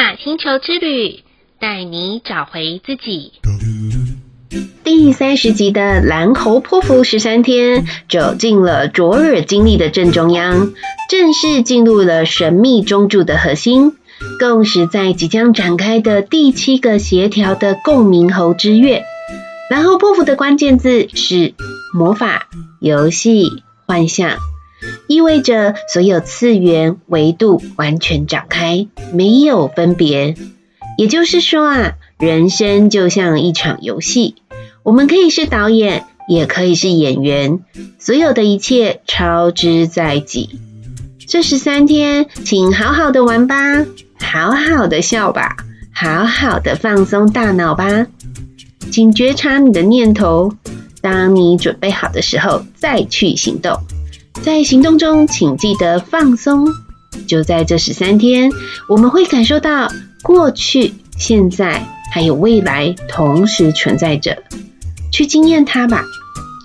雅星球之旅，带你找回自己。第三十集的蓝猴泼妇十三天，走进了卓尔金历的正中央，正式进入了神秘中柱的核心，共识在即将展开的第七个协调的共鸣猴之月。蓝猴泼妇的关键字是魔法、游戏、幻象，意味着所有次元维度完全展开，没有分别。也就是说啊，人生就像一场游戏，我们可以是导演，也可以是演员，所有的一切操之在己。这十三天，请好好的玩吧，好好的笑吧，好好的放松大脑吧。请觉察你的念头，当你准备好的时候再去行动。在行动中，请记得放松。就在这十三天，我们会感受到过去、现在还有未来同时存在着，去经验它吧。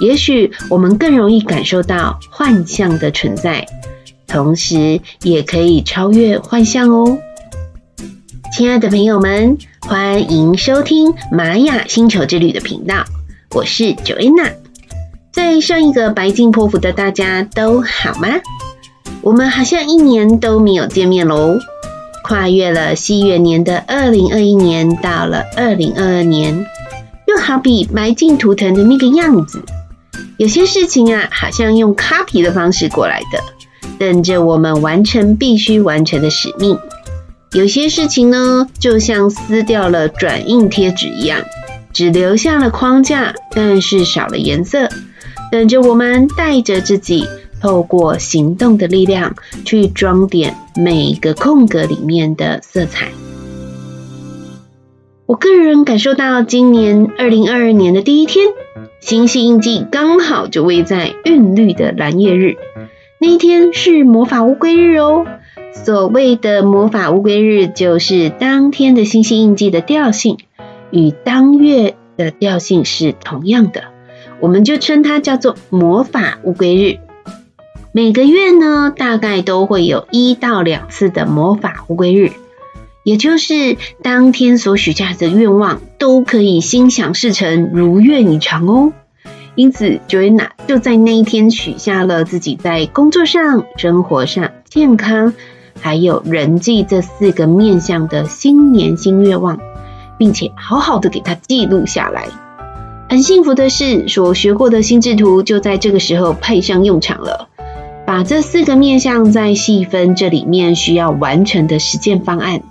也许我们更容易感受到幻象的存在，同时也可以超越幻象哦。亲爱的朋友们。欢迎收听玛雅星球之旅的频道，我是 Joanna。在上一个白镜波符的大家都好吗？我们好像一年都没有见面喽。跨越了西元年的二零二一年，到了二零二二年，又好比白镜图腾的那个样子。有些事情啊，好像用 copy 的方式过来的，等着我们完成必须完成的使命。有些事情呢，就像撕掉了转印贴纸一样，只留下了框架，但是少了颜色，等着我们带着自己，透过行动的力量，去装点每个空格里面的色彩。我个人感受到，今年二零二二年的第一天，星系印记刚好就位在韵律的蓝夜日，那一天是魔法乌龟日哦。所谓的魔法乌龟日，就是当天的星系印记的调性与当月的调性是同样的，我们就称它叫做魔法乌龟日。每个月呢，大概都会有一到两次的魔法乌龟日，也就是当天所许下的愿望都可以心想事成、如愿以偿哦。因此，Joanna 就在那一天许下了自己在工作上、生活上、健康。还有人际这四个面向的新年新愿望，并且好好的给它记录下来。很幸福的是，所学过的心智图就在这个时候派上用场了。把这四个面向再细分，这里面需要完成的实践方案。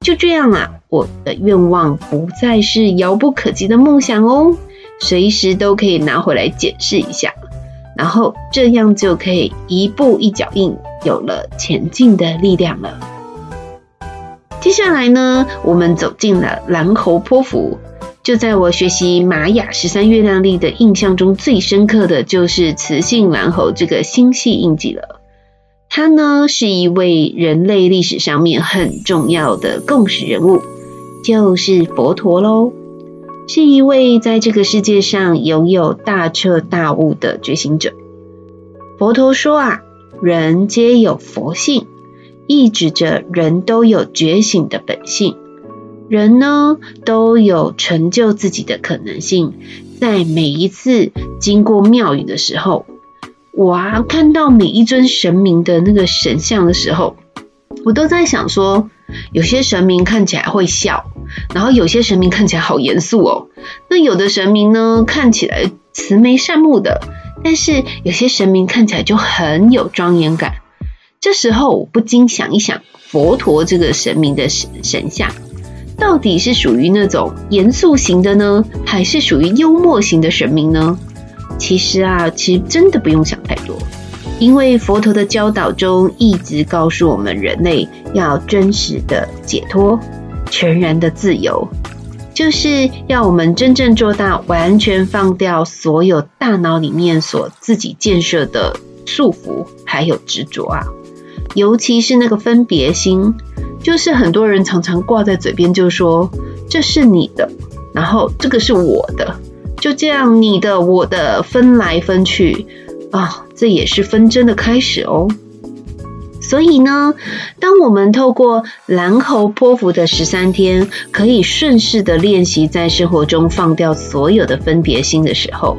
就这样啊，我的愿望不再是遥不可及的梦想哦，随时都可以拿回来检视一下。然后这样就可以一步一脚印，有了前进的力量了。接下来呢，我们走进了蓝猴波符。就在我学习玛雅十三月亮历的印象中，最深刻的就是雌性蓝猴这个星系印记了。他呢，是一位人类历史上面很重要的共识人物，就是佛陀喽。是一位在这个世界上拥有大彻大悟的觉醒者。佛陀说啊，人皆有佛性，意指着人都有觉醒的本性，人呢都有成就自己的可能性。在每一次经过庙宇的时候，我啊看到每一尊神明的那个神像的时候，我都在想说，有些神明看起来会笑。然后有些神明看起来好严肃哦，那有的神明呢，看起来慈眉善目的，但是有些神明看起来就很有庄严感。这时候我不禁想一想，佛陀这个神明的神神像，到底是属于那种严肃型的呢，还是属于幽默型的神明呢？其实啊，其实真的不用想太多，因为佛陀的教导中一直告诉我们，人类要真实的解脱。全然的自由，就是要我们真正做到完全放掉所有大脑里面所自己建设的束缚，还有执着啊。尤其是那个分别心，就是很多人常常挂在嘴边，就说这是你的，然后这个是我的，就这样你的我的分来分去啊，这也是纷争的开始哦。所以呢，当我们透过蓝猴泼妇的十三天，可以顺势的练习在生活中放掉所有的分别心的时候，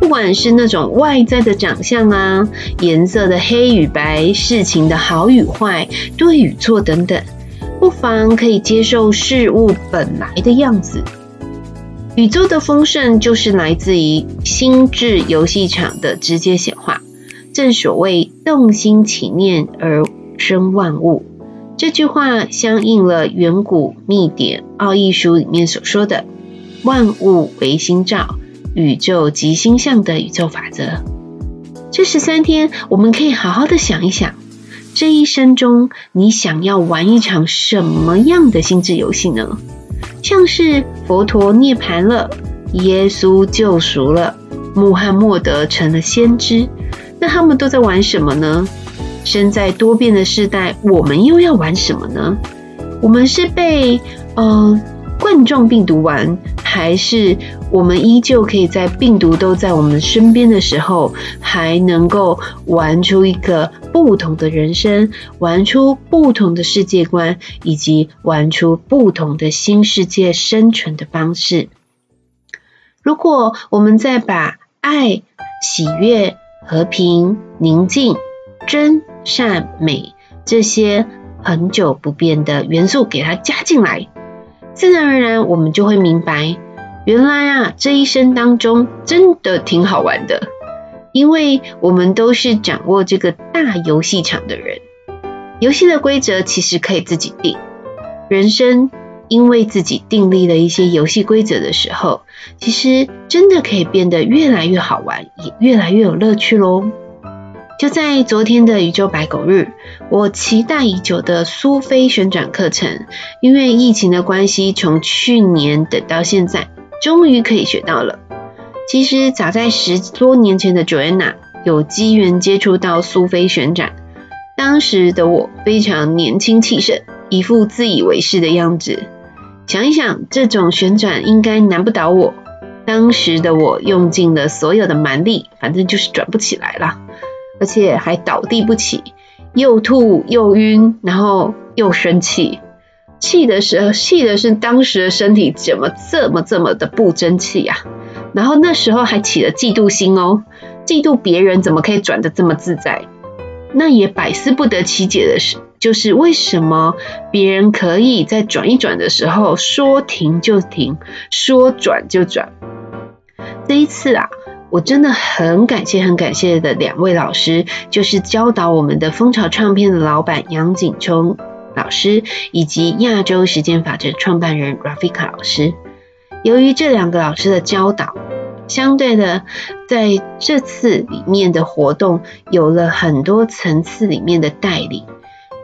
不管是那种外在的长相啊、颜色的黑与白、事情的好与坏、对与错等等，不妨可以接受事物本来的样子。宇宙的丰盛就是来自于心智游戏场的直接显化。正所谓动心起念而生万物，这句话相应了远古秘典奥义书里面所说的“万物唯心造，宇宙即心象”的宇宙法则。这十三天，我们可以好好的想一想，这一生中你想要玩一场什么样的心智游戏呢？像是佛陀涅槃了，耶稣救赎了，穆罕默德成了先知。那他们都在玩什么呢？身在多变的世代，我们又要玩什么呢？我们是被呃冠状病毒玩，还是我们依旧可以在病毒都在我们身边的时候，还能够玩出一个不同的人生，玩出不同的世界观，以及玩出不同的新世界生存的方式？如果我们再把爱、喜悦，和平、宁静、真、善、美这些恒久不变的元素给它加进来，自然而然我们就会明白，原来啊，这一生当中真的挺好玩的，因为我们都是掌握这个大游戏场的人，游戏的规则其实可以自己定，人生。因为自己订立了一些游戏规则的时候，其实真的可以变得越来越好玩，也越来越有乐趣喽。就在昨天的宇宙白狗日，我期待已久的苏菲旋转课程，因为疫情的关系，从去年等到现在，终于可以学到了。其实早在十多年前的 Joanna 有机缘接触到苏菲旋转，当时的我非常年轻气盛，一副自以为是的样子。想一想，这种旋转应该难不倒我。当时的我用尽了所有的蛮力，反正就是转不起来了，而且还倒地不起，又吐又晕，然后又生气。气的时候，气的是当时的身体怎么这么这么的不争气呀？然后那时候还起了嫉妒心哦，嫉妒别人怎么可以转得这么自在？那也百思不得其解的是。就是为什么别人可以在转一转的时候说停就停，说转就转。这一次啊，我真的很感谢很感谢的两位老师，就是教导我们的蜂巢唱片的老板杨景聪老师，以及亚洲时间法则创办人 Rafika 老师。由于这两个老师的教导，相对的，在这次里面的活动有了很多层次里面的带领。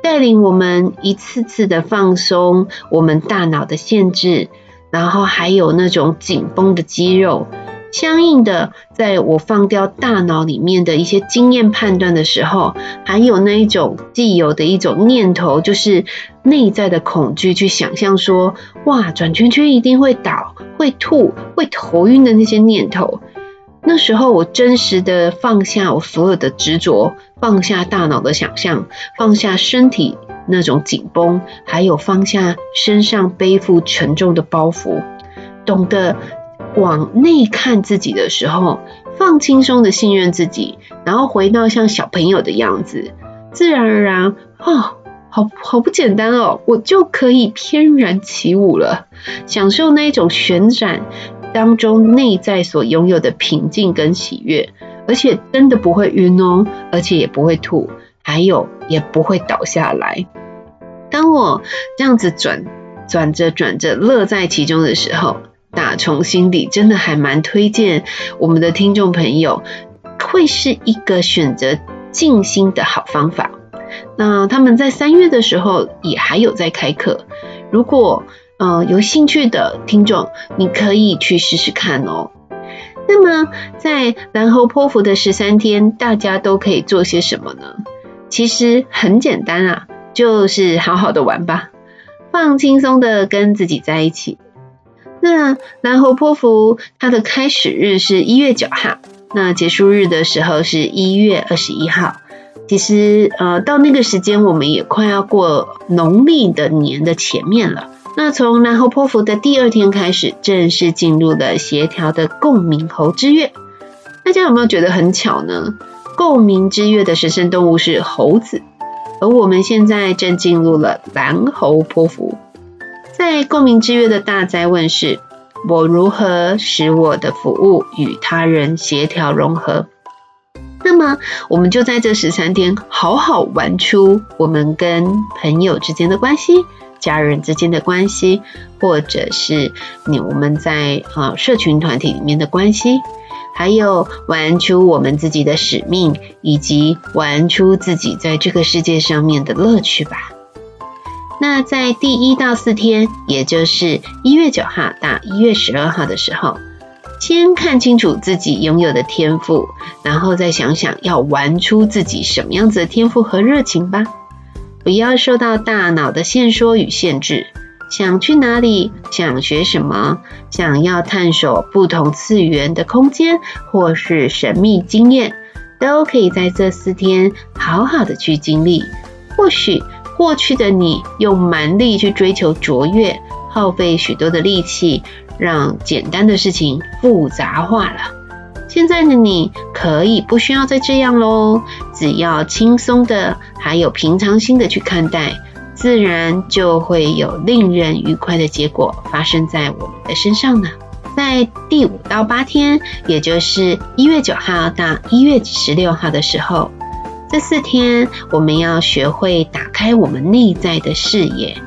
带领我们一次次的放松我们大脑的限制，然后还有那种紧绷的肌肉，相应的，在我放掉大脑里面的一些经验判断的时候，还有那一种既有的一种念头，就是内在的恐惧，去想象说，哇，转圈圈一定会倒、会吐、会头晕的那些念头。那时候，我真实的放下我所有的执着，放下大脑的想象，放下身体那种紧绷，还有放下身上背负沉重的包袱，懂得往内看自己的时候，放轻松的信任自己，然后回到像小朋友的样子，自然而然，哦，好好不简单哦，我就可以翩然起舞了，享受那一种旋转。当中内在所拥有的平静跟喜悦，而且真的不会晕哦，而且也不会吐，还有也不会倒下来。当我这样子转转着转着乐在其中的时候，打从心底真的还蛮推荐我们的听众朋友，会是一个选择静心的好方法。那他们在三月的时候也还有在开课，如果。呃，有兴趣的听众，你可以去试试看哦。那么，在蓝猴波符的十三天，大家都可以做些什么呢？其实很简单啊，就是好好的玩吧，放轻松的跟自己在一起。那蓝猴波符它的开始日是一月九号，那结束日的时候是一月二十一号。其实呃，到那个时间，我们也快要过农历的年的前面了。那从蓝猴波符的第二天开始，正式进入了协调的共鸣猴之月。大家有没有觉得很巧呢？共鸣之月的神圣动物是猴子，而我们现在正进入了蓝猴波符。在共鸣之月的大灾问是：我如何使我的服务与他人协调融合？那么，我们就在这十三天好好玩出我们跟朋友之间的关系。家人之间的关系，或者是你我们在啊社群团体里面的关系，还有玩出我们自己的使命，以及玩出自己在这个世界上面的乐趣吧。那在第一到四天，也就是一月九号到一月十二号的时候，先看清楚自己拥有的天赋，然后再想想要玩出自己什么样子的天赋和热情吧。不要受到大脑的限缩与限制，想去哪里，想学什么，想要探索不同次元的空间或是神秘经验，都可以在这四天好好的去经历。或许过去的你用蛮力去追求卓越，耗费许多的力气，让简单的事情复杂化了。现在的你可以不需要再这样喽，只要轻松的，还有平常心的去看待，自然就会有令人愉快的结果发生在我们的身上呢。在第五到八天，也就是一月九号到一月十六号的时候，这四天我们要学会打开我们内在的视野。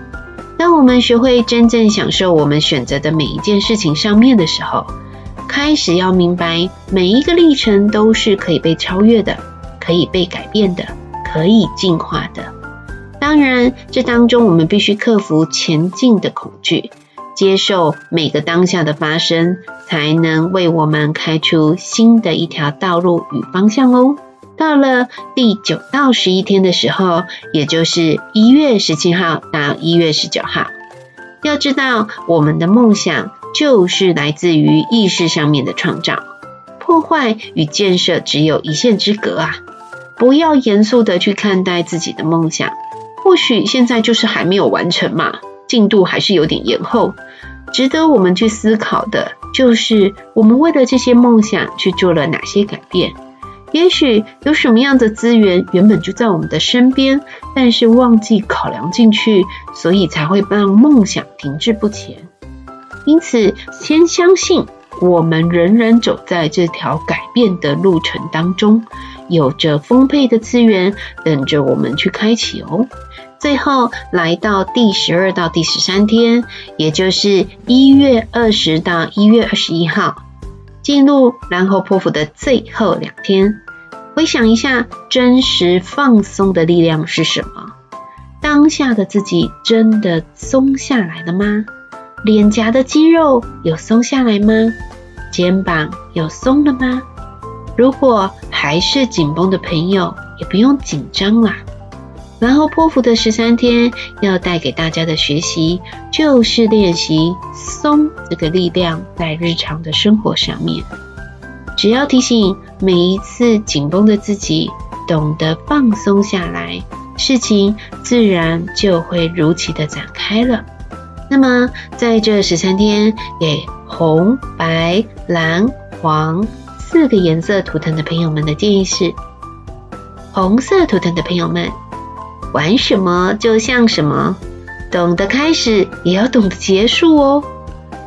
当我们学会真正享受我们选择的每一件事情上面的时候，开始要明白，每一个历程都是可以被超越的，可以被改变的，可以进化的。当然，这当中我们必须克服前进的恐惧，接受每个当下的发生，才能为我们开出新的一条道路与方向哦。到了第九到十一天的时候，也就是一月十七号到一月十九号，要知道我们的梦想。就是来自于意识上面的创造，破坏与建设只有一线之隔啊！不要严肃的去看待自己的梦想，或许现在就是还没有完成嘛，进度还是有点延后。值得我们去思考的就是，我们为了这些梦想去做了哪些改变？也许有什么样的资源原本就在我们的身边，但是忘记考量进去，所以才会让梦想停滞不前。因此，先相信我们仍然走在这条改变的路程当中，有着丰沛的资源等着我们去开启哦。最后来到第十二到第十三天，也就是一月二十到一月二十一号，进入蓝猴波符的最后两天，回想一下真实放松的力量是什么？当下的自己真的松下来了吗？脸颊的肌肉有松下来吗？肩膀有松了吗？如果还是紧绷的朋友，也不用紧张啦。然后，泼妇的十三天要带给大家的学习，就是练习松这个力量，在日常的生活上面，只要提醒每一次紧绷的自己，懂得放松下来，事情自然就会如期的展开了。那么，在这十三天，给红、白、蓝、黄四个颜色图腾的朋友们的建议是：红色图腾的朋友们，玩什么就像什么，懂得开始，也要懂得结束哦。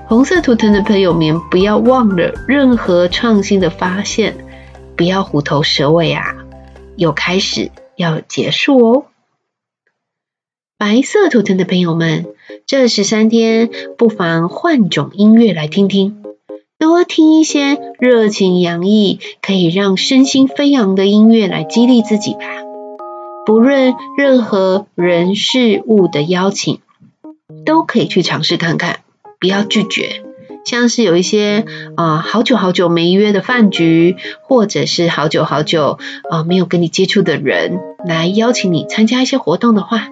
红色图腾的朋友们，不要忘了任何创新的发现，不要虎头蛇尾啊，有开始，要结束哦。白色图腾的朋友们，这十三天不妨换种音乐来听听，多听一些热情洋溢、可以让身心飞扬的音乐来激励自己吧。不论任何人事物的邀请，都可以去尝试看看，不要拒绝。像是有一些啊、好久好久没约的饭局，或者是好久好久啊、没有跟你接触的人来邀请你参加一些活动的话。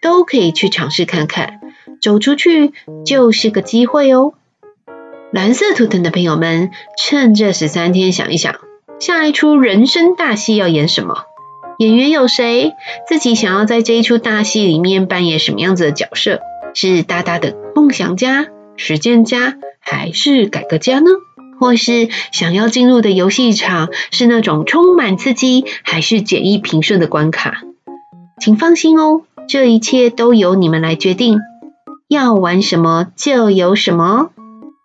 都可以去尝试看看，走出去就是个机会哦。蓝色图腾的朋友们，趁这十三天想一想，下一出人生大戏要演什么？演员有谁？自己想要在这一出大戏里面扮演什么样子的角色？是大大的梦想家、实践家，还是改革家呢？或是想要进入的游戏场是那种充满刺激，还是简易平顺的关卡？请放心哦，这一切都由你们来决定。要玩什么就有什么。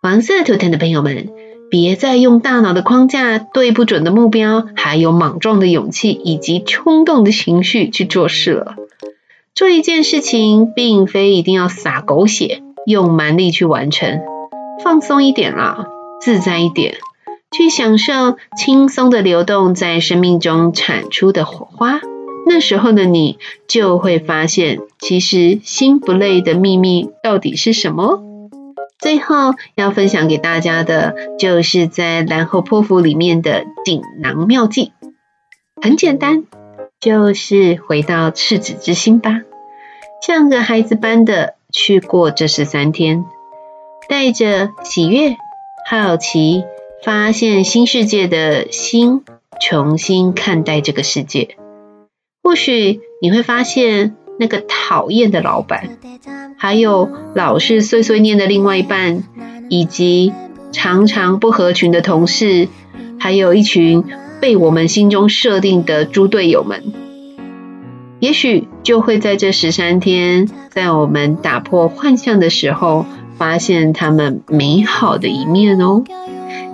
黄色图腾的朋友们。别再用大脑的框架、对不准的目标，还有莽撞的勇气以及冲动的情绪去做事了。做一件事情，并非一定要洒狗血，用蛮力去完成。放松一点啦，自在一点，去享受轻松的流动，在生命中产出的火花。那时候的你，就会发现，其实心不累的秘密到底是什么？最后要分享给大家的，就是在蓝猴波符里面的锦囊妙计。很简单，就是回到赤子之心吧，像个孩子般的去过这十三天，带着喜悦、好奇、发现新世界的心，重新看待这个世界。或许你会发现那个讨厌的老板。还有老是碎碎念的另外一半，以及常常不合群的同事，还有一群被我们心中设定的猪队友们，也许就会在这十三天，在我们打破幻象的时候，发现他们美好的一面哦。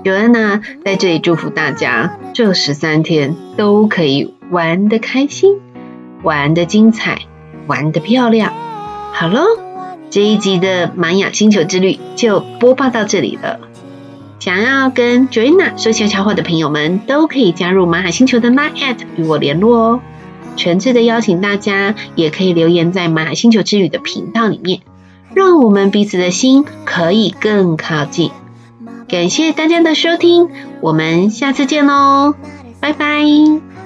尤安娜在这里祝福大家，这十三天都可以玩得开心，玩得精彩，玩得漂亮。好喽。这一集的玛雅星球之旅就播报到这里了。想要跟 Joanna 说悄悄话的朋友们，都可以加入玛雅星球的 Line@ 与我联络哦。诚挚的邀请大家，也可以留言在玛雅星球之旅的频道里面，让我们彼此的心可以更靠近。感谢大家的收听，我们下次见喽，拜拜。